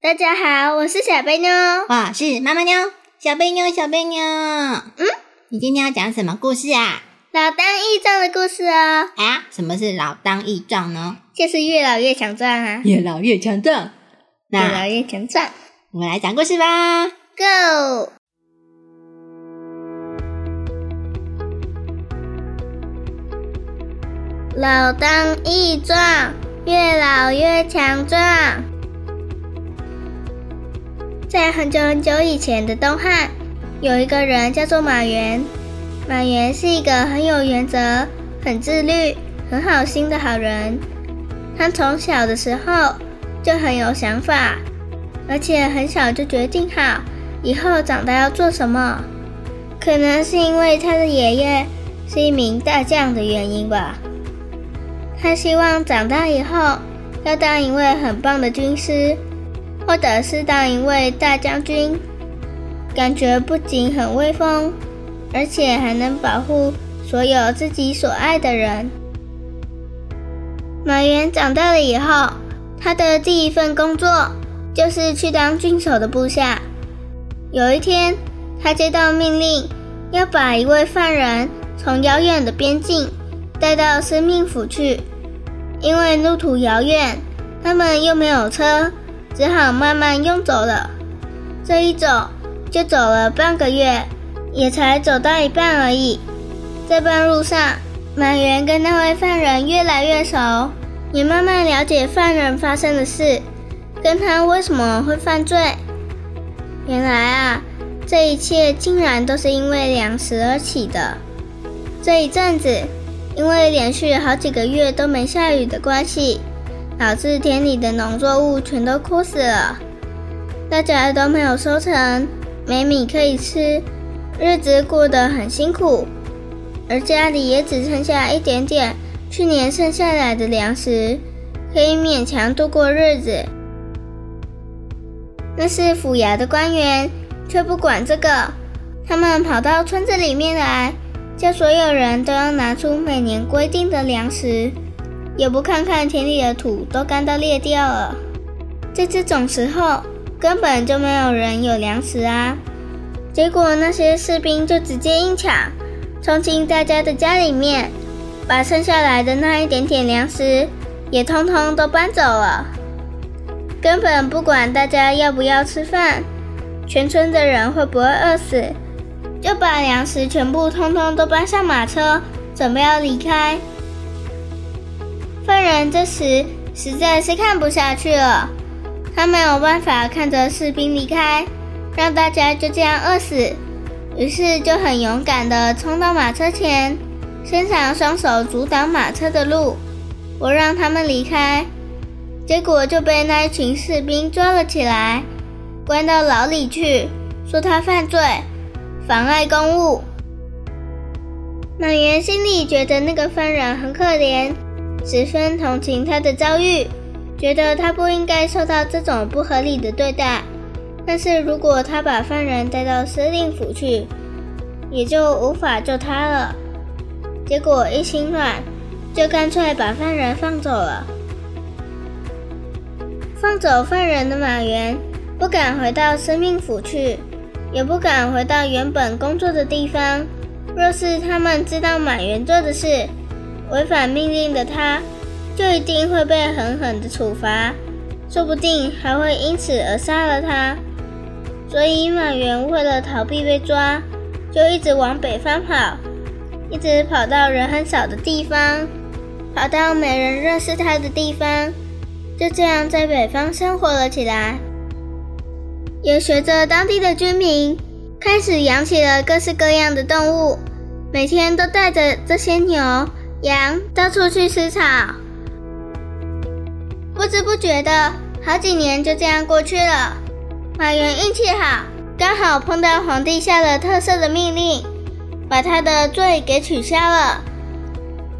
大家好，我是小贝妞，我是妈妈妞。小贝妞，小贝妞，嗯，你今天要讲什么故事啊？老当益壮的故事哦。啊，什么是老当益壮呢？就是越老越强壮啊。越老越强壮。越老越强壮。我们来讲故事吧。Go。老当益壮，越老越强壮。在很久很久以前的东汉，有一个人叫做马原。马原是一个很有原则、很自律、很好心的好人。他从小的时候就很有想法，而且很小就决定好以后长大要做什么。可能是因为他的爷爷是一名大将的原因吧。他希望长大以后要当一位很棒的军师。或者是当一位大将军，感觉不仅很威风，而且还能保护所有自己所爱的人。马原长大了以后，他的第一份工作就是去当郡守的部下。有一天，他接到命令，要把一位犯人从遥远的边境带到生命府去，因为路途遥远，他们又没有车。只好慢慢用走了，这一走就走了半个月，也才走到一半而已。在半路上，满园跟那位犯人越来越熟，也慢慢了解犯人发生的事，跟他为什么会犯罪。原来啊，这一切竟然都是因为粮食而起的。这一阵子，因为连续好几个月都没下雨的关系。导致田里的农作物全都枯死了，大家都没有收成，没米可以吃，日子过得很辛苦，而家里也只剩下一点点去年剩下来的粮食，可以勉强度过日子。那是府衙的官员却不管这个，他们跑到村子里面来，叫所有人都要拿出每年规定的粮食。也不看看田里的土都干到裂掉了，在这种时候根本就没有人有粮食啊！结果那些士兵就直接硬抢，冲进大家的家里面，把剩下来的那一点点粮食也通通都搬走了，根本不管大家要不要吃饭，全村的人会不会饿死，就把粮食全部通通都搬上马车，准备要离开。犯人这时实在是看不下去了，他没有办法看着士兵离开，让大家就这样饿死，于是就很勇敢地冲到马车前，伸长双手阻挡马车的路，不让他们离开。结果就被那一群士兵抓了起来，关到牢里去，说他犯罪，妨碍公务。马原心里觉得那个犯人很可怜。十分同情他的遭遇，觉得他不应该受到这种不合理的对待。但是如果他把犯人带到司令府去，也就无法救他了。结果一心软，就干脆把犯人放走了。放走犯人的马原不敢回到司命府去，也不敢回到原本工作的地方。若是他们知道马原做的事，违反命令的他，就一定会被狠狠的处罚，说不定还会因此而杀了他。所以马原为了逃避被抓，就一直往北方跑，一直跑到人很少的地方，跑到没人认识他的地方，就这样在北方生活了起来。也随着当地的居民开始养起了各式各样的动物，每天都带着这些牛。羊到处去吃草，不知不觉的，好几年就这样过去了。马原运气好，刚好碰到皇帝下了特赦的命令，把他的罪给取消了。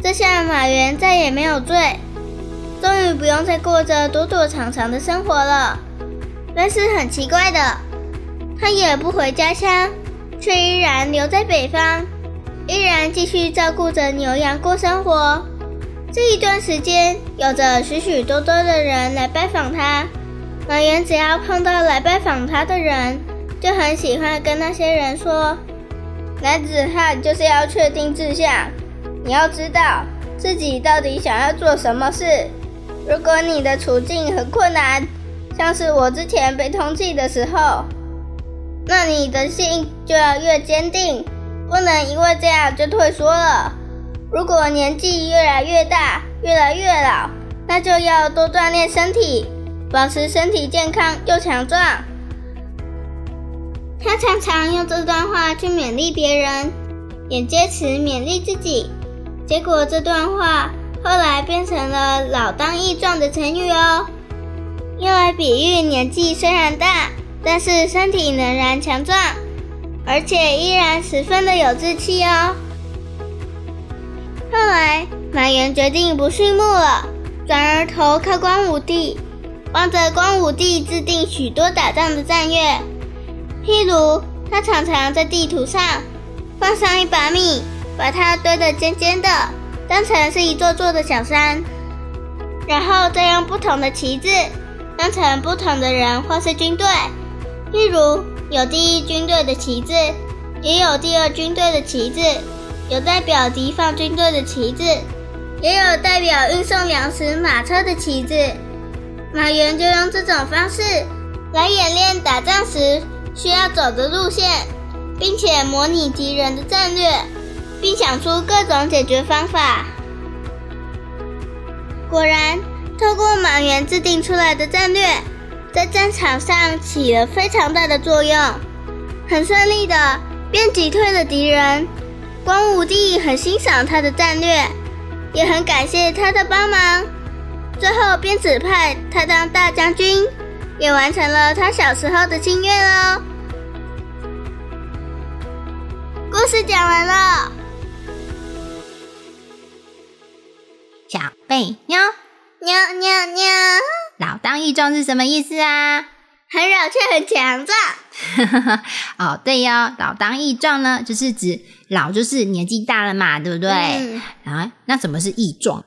这下马原再也没有罪，终于不用再过着躲躲藏藏的生活了。但是很奇怪的，他也不回家乡，却依然留在北方，依然继续照顾着牛羊过生活。这一段时间，有着许许多多的人来拜访他。马原只要碰到来拜访他的人，就很喜欢跟那些人说：“男子汉就是要确定志向，你要知道自己到底想要做什么事。如果你的处境很困难，像是我之前被通缉的时候，那你的心就要越坚定，不能因为这样就退缩了。”如果年纪越来越大，越来越老，那就要多锻炼身体，保持身体健康又强壮。他常常用这段话去勉励别人，也借此勉励自己。结果这段话后来变成了“老当益壮”的成语哦，用来比喻年纪虽然大，但是身体仍然强壮，而且依然十分的有志气哦。后来，马原决定不畜牧了，转而投靠光武帝，帮着光武帝制定许多打仗的战略。譬如，他常常在地图上放上一把米，把它堆得尖尖的，当成是一座座的小山，然后再用不同的旗帜当成不同的人或是军队。譬如，有第一军队的旗帜，也有第二军队的旗帜。有代表敌方军队的旗帜，也有代表运送粮食马车的旗帜。马原就用这种方式来演练打仗时需要走的路线，并且模拟敌人的战略，并想出各种解决方法。果然，透过马原制定出来的战略，在战场上起了非常大的作用，很顺利的便击退了敌人。光武帝很欣赏他的战略，也很感谢他的帮忙，最后便指派他当大将军，也完成了他小时候的心愿哦。故事讲完了，小贝妞，妞妞妞，老当益壮是什么意思啊？很老却很强壮。哦，对呀，老当益壮呢，就是指老就是年纪大了嘛，对不对？啊，那什么是益壮？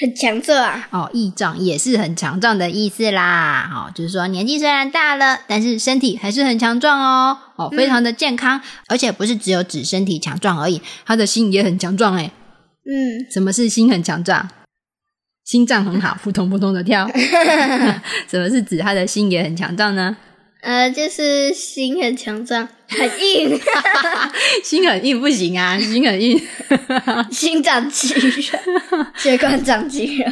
很强壮啊。哦，益壮也是很强壮的意思啦。哦，就是说年纪虽然大了，但是身体还是很强壮哦。哦，非常的健康，而且不是只有指身体强壮而已，他的心也很强壮哎。嗯，什么是心很强壮？心脏很好，扑通扑通的跳。什么是指他的心也很强壮呢？呃，就是心很强壮，很硬。心很硬不行啊，心很硬，心长肌肉，血管长肌肉。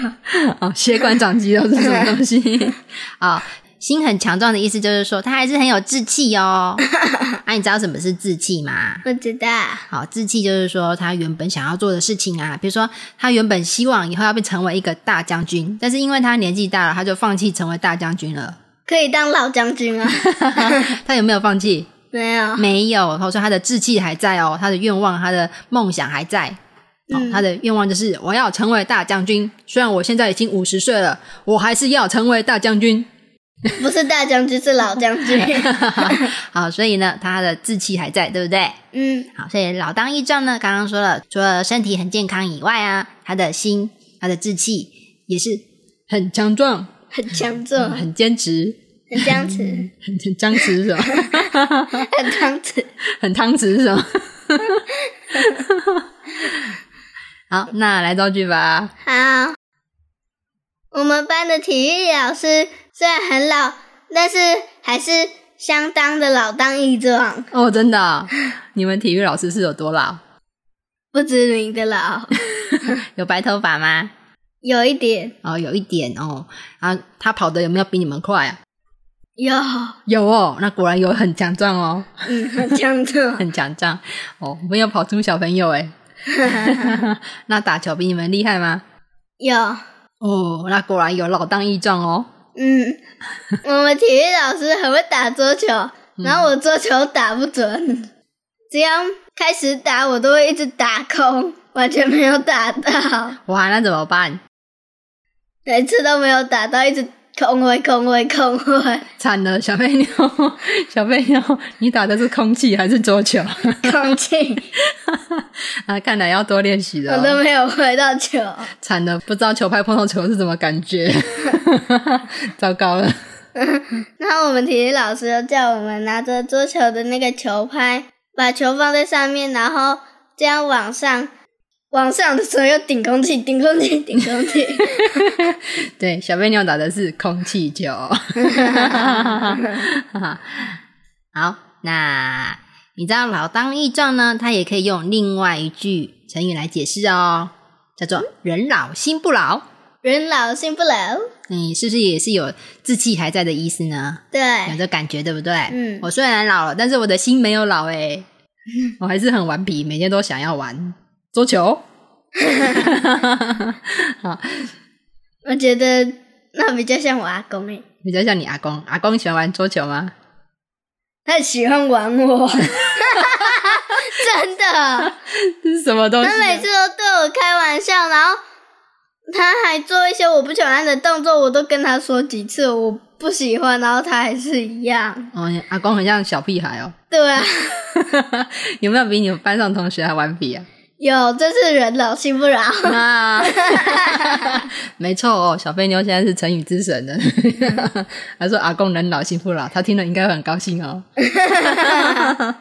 哦，血管长肌肉是什么东西？啊，心很强壮的意思就是说，他还是很有志气哦。啊，你知道什么是志气吗？不知道。好，志气就是说他原本想要做的事情啊，比如说他原本希望以后要被成为一个大将军，但是因为他年纪大了，他就放弃成为大将军了。可以当老将军啊？他有没有放弃？没有，没有。他说他的志气还在哦，他的愿望、他的梦想还在。哦，他的愿望就是我要成为大将军。虽然我现在已经五十岁了，我还是要成为大将军。不是大将军，是老将军。好，所以呢，他的志气还在，对不对？嗯。好，所以老当益壮呢，刚刚说了，除了身体很健康以外啊，他的心、他的志气也是很强壮。很强壮，很坚持，很僵持，很 很僵持是吧？很汤匙，很汤匙是吧？好，那来造句吧。好，我们班的体育老师虽然很老，但是还是相当的老当益壮。哦，真的？你们体育老师是有多老？不知名的老。有白头发吗？有一点哦，有一点哦，啊，他跑的有没有比你们快啊？有有哦，那果然有很强壮哦，嗯，很强壮，很强壮哦，没有跑出小朋友哎，那打球比你们厉害吗？有哦，那果然有老当益壮哦。嗯，我们体育老师很会打桌球，然后我桌球打不准，只要开始打，我都会一直打空，完全没有打到，哇，那怎么办？每次都没有打到，一直空位、空位、空位，惨了，小飞妞，小飞妞，你打的是空气还是桌球？空气，啊，看来要多练习了我哦。都没有回到球。惨了，不知道球拍碰到球是什么感觉，糟糕了。然后我们体育老师就叫我们拿着桌球的那个球拍，把球放在上面，然后这样往上，往上的时候要顶空气，顶空气，顶空气。对，小飞妞打的是空气球。好，那你知道老当益壮呢？它也可以用另外一句成语来解释哦，叫做“人老心不老人老心不老，”。你是不是也是有志气还在的意思呢？对有对，这感觉对不对？嗯我虽然老了，但是我的心没有老诶，我还是很顽皮，每天都想要玩桌球。好，我觉得那比较像我阿公诶，比较像你阿公，阿公喜欢玩桌球吗？他喜欢玩我，真的，这是什么东西啊？他每次都对我开玩笑，然后他还做一些我不喜欢的动作，我都跟他说几次我不喜欢，然后他还是一样。哦，你阿公很像小屁孩哦。对啊，有没有比你们班上同学还顽皮啊？有，真是人老心不老。啊，没错哦，小飞妞现在是成语之神了。他说阿公人老心不老，他听了应该会很高兴哦。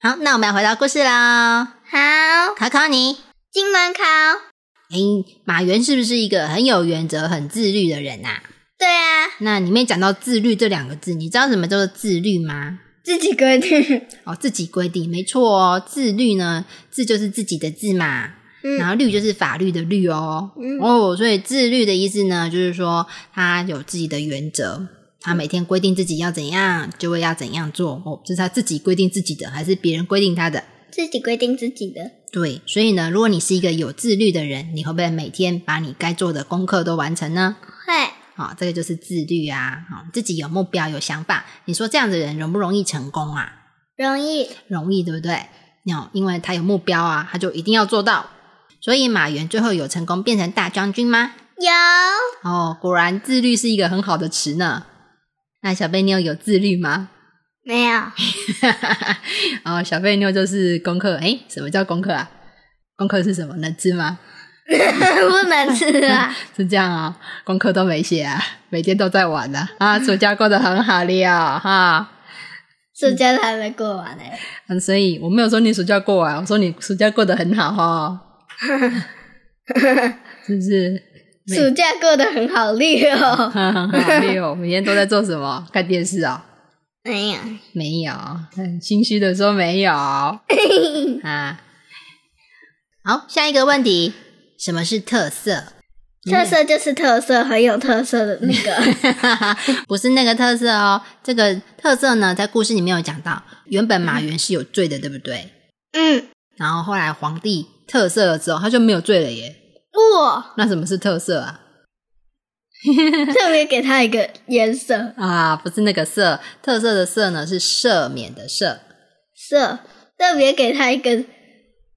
好，那我们要回到故事啦。好，考考你，金门考。诶，马原是不是一个很有原则、很自律的人啊？对啊，那里面讲到自律这两个字，你知道什么叫做自律吗？自己规定。哦，自己规定，没错哦。自律呢，自就是自己的自嘛，然嗯后律就是法律的律哦。嗯哦，所以自律的意思呢，就是说他有自己的原则，他每天规定自己要怎样，就会要怎样做。哦，这是他自己规定自己的，还是别人规定他的？自己规定自己的。对，所以呢，如果你是一个有自律的人，你会不会每天把你该做的功课都完成呢？会，好、这个就是自律啊。好、自己有目标、有想法，你说这样的人容不容易成功啊？容易。容易，对不对？那因为他有目标啊，他就一定要做到。所以马原最后有成功变成大将军吗？有，哦，果然自律是一个很好的词呢。那小贝妞有自律吗？没有？哦，小贝妞就是功课。诶，什么叫功课啊？功课是什么？能吃吗？不能吃啊。是这样啊、功课都没写啊，每天都在玩呢、啊。暑假过得很好了哈。暑假都还没过完呢。嗯，所以我没有说你暑假过完，我说你暑假过得很好哈，是不是？暑假过得很好溜。很好溜，每天都在做什么？看电视啊、没有，没有，很心虚的说没有啊。好，下一个问题，什么是特色？特色就是特色，很有特色的那个。不是那个特色哦，这个特色呢，在故事里面有讲到，原本马原是有罪的，对不对？嗯，然后后来皇帝特色了之后，他就没有罪了耶。哇，那什么是特色啊？特别给他一个颜色 啊，不是那个色，特色的色呢是赦免的赦。色，特别给他一个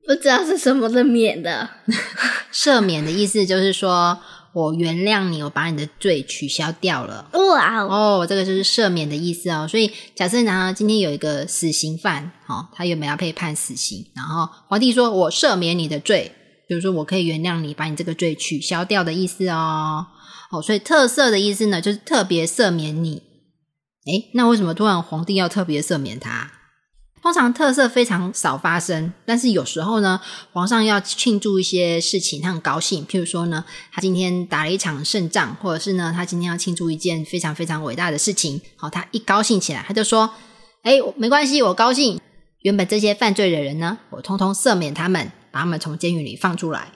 不知道是什么的免的。赦免的意思就是说我原谅你，我把你的罪取消掉了。哇哦，哦，这个就是赦免的意思哦。所以假设呢，今天有一个死刑犯，哦，他原本要被判死刑，然后皇帝说我赦免你的罪，比如说我可以原谅你，把你这个罪取消掉的意思哦。哦，所以特赦的意思呢，就是特别赦免你。诶，那为什么突然皇帝要特别赦免他？通常特色非常少发生，但是有时候呢，皇上要庆祝一些事情，他很高兴。譬如说呢，他今天打了一场胜仗，或者是呢，他今天要庆祝一件非常非常伟大的事情。好，他一高兴起来，他就说：“哎，没关系，我高兴。原本这些犯罪的人呢，我通通赦免他们，把他们从监狱里放出来。”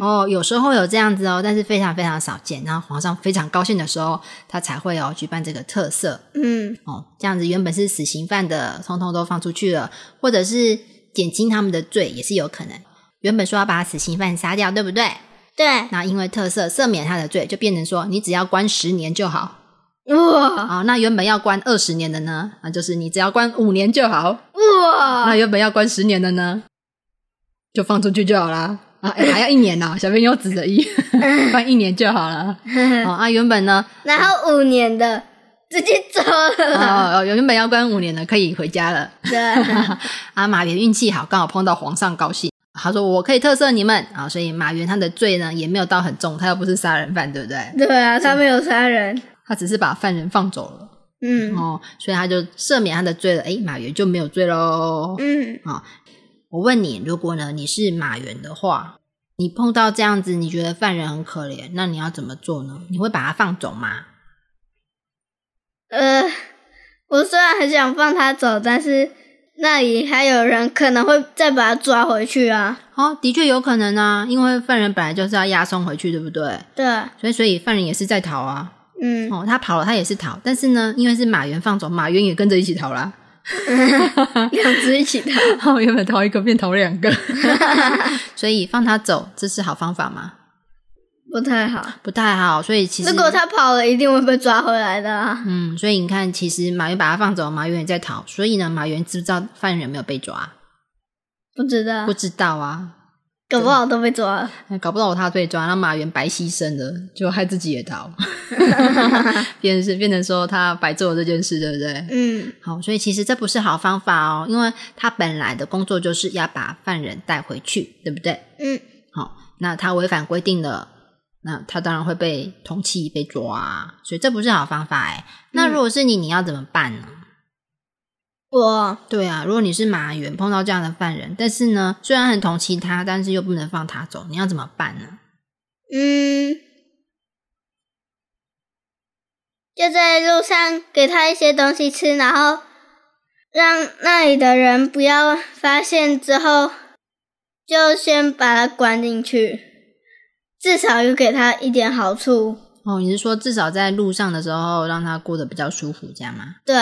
哦，有时候有这样子哦，但是非常非常少见。然后皇上非常高兴的时候，他才会哦举办这个特赦。嗯，哦，这样子原本是死刑犯的，通通都放出去了，或者是减轻他们的罪，也是有可能。原本说要把死刑犯杀掉，对不对？对，那因为特色赦免他的罪，就变成说你只要关十年就好。哇啊，那原本要关二十年的呢？啊，就是你只要关五年就好。哇那，原本要关十年的呢，就放出去就好啦。还要一年呢、小朋友指着一，关一年就好了。哦，啊，原本呢，然后五年的直接走了。哦，哦原本要关五年的，可以回家了。对，啊，马原运气好，刚好碰到皇上高兴，他说我可以特赦你们啊，所以马原他的罪呢也没有到很重，他又不是杀人犯，对不对？对啊，他没有杀人。他只是把犯人放走了嗯哦，所以他就赦免他的罪了。诶，马原就没有罪喽。嗯，我问你，如果呢你是马原的话，你碰到这样子，你觉得犯人很可怜，那你要怎么做呢？你会把他放走吗？呃，我虽然很想放他走，但是那里还有人可能会再把他抓回去啊。哦，的确有可能啊，因为犯人本来就是要押送回去，对不对？对，所以所以犯人也是在逃啊。嗯，哦，他跑了，他也是逃，但是呢，因为是马原放走，马原也跟着一起逃啦。两只一起逃。哦，原本逃一个变逃两个，所以放他走，这是好方法吗？不太好。不太好，所以其实如果他跑了，一定会被抓回来的啊。嗯，所以你看，其实马云把他放走，马云也在逃，所以呢，马云知不知道犯人有没有被抓？不知道不，知道啊，搞不好都被抓了。搞不到他被抓，那马原白牺牲了，就害自己也逃，变成是变成说他白做了这件事，对不对？嗯好，所以其实这不是好方法哦，因为他本来的工作就是要把犯人带回去，对不对？嗯，好，那他违反规定了，那他当然会被通缉、被抓啊，所以这不是好方法哎。那如果是你，你要怎么办呢？我对啊，如果你是马原碰到这样的犯人，但是呢，虽然很同情他，但是又不能放他走，你要怎么办呢？嗯，就在路上给他一些东西吃，然后让那里的人不要发现，之后就先把他关进去，至少有给他一点好处。哦，你是说至少在路上的时候让他过得比较舒服，这样吗？对，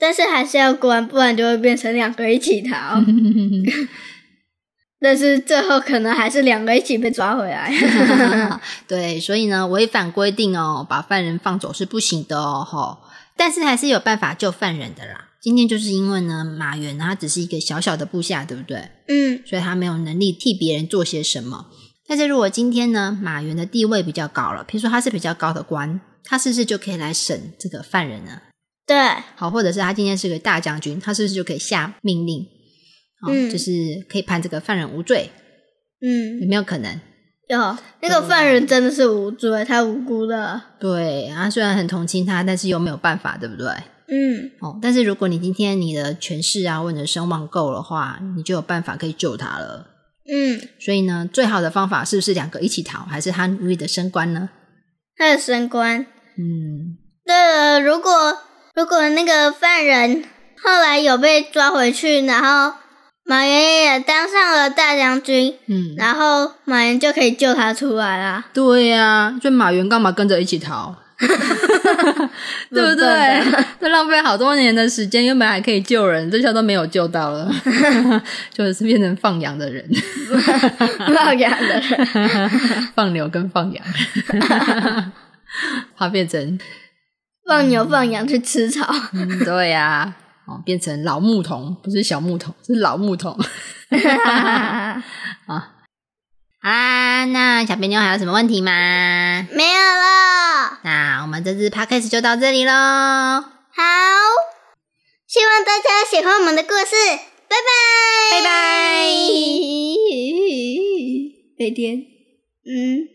但是还是要关，不然就会变成两个一起逃。但是最后可能还是两个一起被抓回来。对，所以呢，违反规定哦，把犯人放走是不行的哦，吼。但是还是有办法救犯人的啦。今天就是因为呢，马原他只是一个小小的部下，对不对？嗯所以他没有能力替别人做些什么。但是如果今天呢，马原的地位比较高了，比如说他是比较高的官，他是不是就可以来审这个犯人呢？对，好，或者是他今天是个大将军，他是不是就可以下命令？哦，嗯就是可以判这个犯人无罪，嗯有，没有可能？有那个犯人真的是无罪，他无辜的。对，他虽然很同情他，但是又没有办法，对不对？嗯哦，但是如果你今天你的权势啊或者声望够的话，你就有办法可以救他了。嗯，所以呢，最好的方法是不是两个一起逃，还是他努力的升官呢？他的升官。嗯，对了，如果如果那个犯人后来有被抓回去，然后马原也当上了大将军，嗯，然后马原就可以救他出来啦。对呀、所以马原干嘛跟着一起逃？对不对？这浪费好多年的时间，原本还可以救人，这下都没有救到了，就是变成放羊的人，放羊的人，放牛跟放羊，他变成放牛放羊去吃草。嗯，对呀、哦，变成老牧童，不是小牧童，是老牧童。好 啦，那小别妞还有什么问题吗？没有了，那我们这次 podcast 就到这里喽。好，希望大家喜欢我们的故事，拜拜，拜拜。飞天，嗯。